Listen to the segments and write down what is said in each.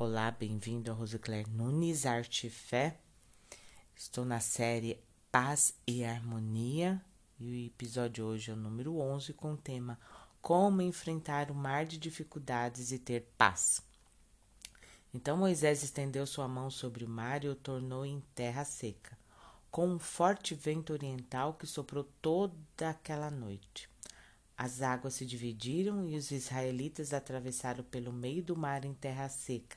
Olá, bem-vindo a Rosicler Nunes Arte Fé. Estou na série Paz e Harmonia e o episódio hoje é o número 11 com o tema Como enfrentar o mar de dificuldades e ter paz. Então Moisés estendeu sua mão sobre o mar e o tornou em terra seca, com um forte vento oriental que soprou toda aquela noite. As águas se dividiram e os israelitas atravessaram pelo meio do mar em terra seca,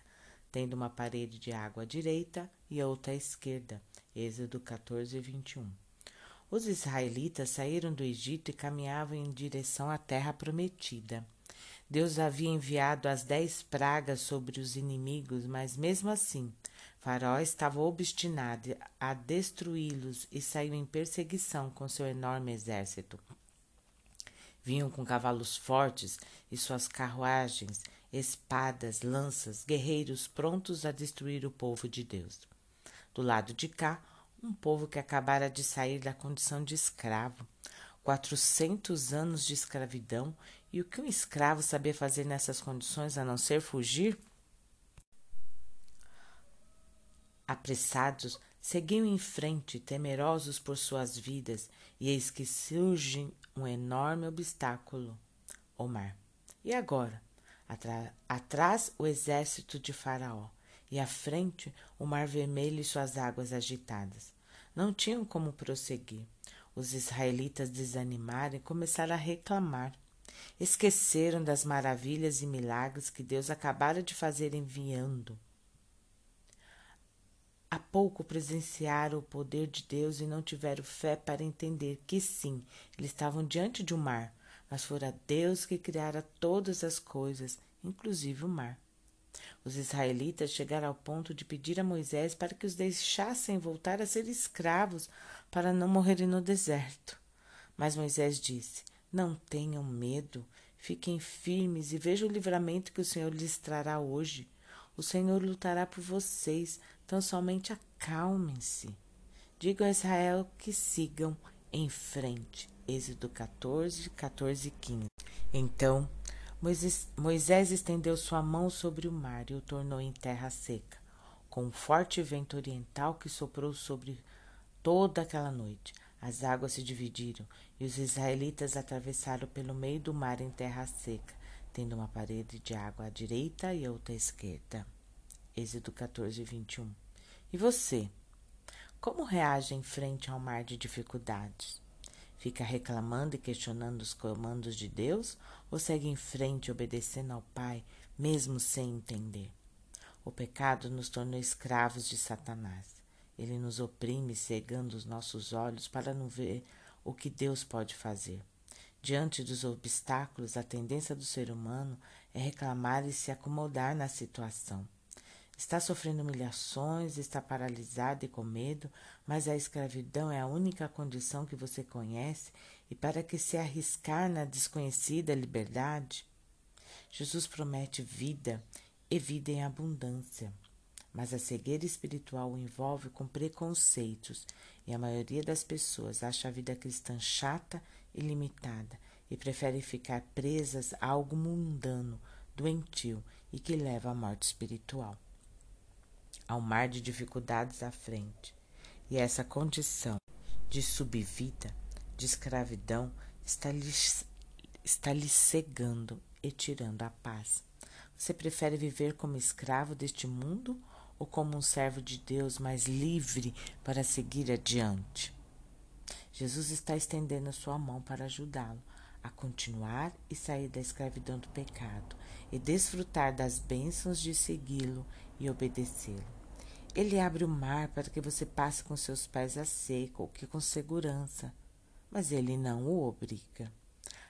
tendo uma parede de água à direita e outra à esquerda. Êxodo 14, 21. Os israelitas saíram do Egito e caminhavam em direção à terra prometida. Deus havia enviado as dez pragas sobre os inimigos, mas mesmo assim, Faraó estava obstinado a destruí-los e saiu em perseguição com seu enorme exército. Vinham com cavalos fortes e suas carruagens espadas, lanças, guerreiros prontos a destruir o povo de Deus. Do lado de cá, um povo que acabara de sair da condição de escravo, quatrocentos anos de escravidão, e o que um escravo sabia fazer nessas condições a não ser fugir? Apressados, seguiam em frente, temerosos por suas vidas, e eis que surge um enorme obstáculo o mar. E agora? Atrás o exército de Faraó, e à frente o Mar Vermelho e suas águas agitadas. Não tinham como prosseguir. Os israelitas desanimaram e começaram a reclamar. Esqueceram das maravilhas e milagres que Deus acabara de fazer enviando. Há pouco presenciaram o poder de Deus e não tiveram fé para entender que sim, eles estavam diante de um mar, mas fora Deus que criara todas as coisas, inclusive o mar. Os israelitas chegaram ao ponto de pedir a Moisés para que os deixassem voltar a ser escravos para não morrerem no deserto. Mas Moisés disse: Não tenham medo, fiquem firmes e vejam o livramento que o Senhor lhes trará hoje. O Senhor lutará por vocês, tão somente acalmem-se. Diga a Israel que sigam em frente. Êxodo 14, 14 e 15. Então Moisés, Moisés estendeu sua mão sobre o mar e o tornou em terra seca, com um forte vento oriental que soprou sobre toda aquela noite. As águas se dividiram e os israelitas atravessaram pelo meio do mar em terra seca, tendo uma parede de água à direita e outra à esquerda. Êxodo 14, 21. E você? Como reage em frente ao mar de dificuldades? Fica reclamando e questionando os comandos de Deus ou segue em frente obedecendo ao Pai, mesmo sem entender? O pecado nos tornou escravos de Satanás. Ele nos oprime, cegando os nossos olhos para não ver o que Deus pode fazer. Diante dos obstáculos, a tendência do ser humano é reclamar e se acomodar na situação. Está sofrendo humilhações, está paralisado e com medo, mas a escravidão é a única condição que você conhece e para que se arriscar na desconhecida liberdade? Jesus promete vida e vida em abundância. Mas a cegueira espiritual o envolve com preconceitos e a maioria das pessoas acha a vida cristã chata e limitada e prefere ficar presas a algo mundano, doentio e que leva à morte espiritual ao mar de dificuldades à frente. E essa condição de subvida, de escravidão, está lhe, está lhe cegando e tirando a paz. Você prefere viver como escravo deste mundo ou como um servo de Deus mais livre para seguir adiante? Jesus está estendendo a sua mão para ajudá-lo a continuar e sair da escravidão do pecado e desfrutar das bênçãos de segui-lo e obedecê-lo. Ele abre o mar para que você passe com seus pés a seco, que com segurança, mas ele não o obriga.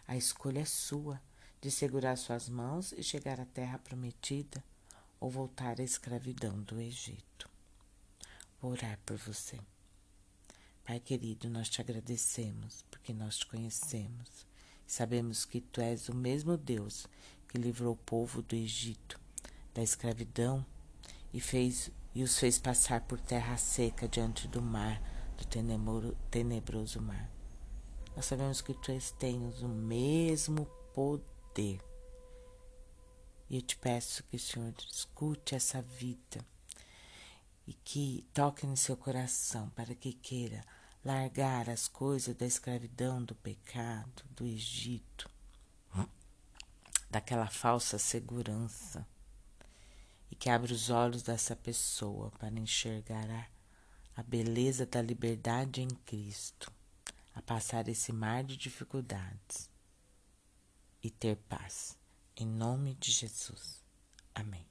A escolha é sua de segurar suas mãos e chegar à terra prometida ou voltar à escravidão do Egito. Vou orar por você. Pai querido, nós te agradecemos porque nós te conhecemos. Sabemos que tu és o mesmo Deus que livrou o povo do Egito da escravidão e fez e os fez passar por terra seca diante do mar, do tenebroso mar. Nós sabemos que tu tens o mesmo poder E eu te peço que o Senhor escute essa vida e que toque no seu coração para que queira largar as coisas da escravidão, do pecado, do Egito, daquela falsa segurança e que abra os olhos dessa pessoa para enxergar a, a beleza da liberdade em Cristo, a passar esse mar de dificuldades e ter paz. Em nome de Jesus. Amém.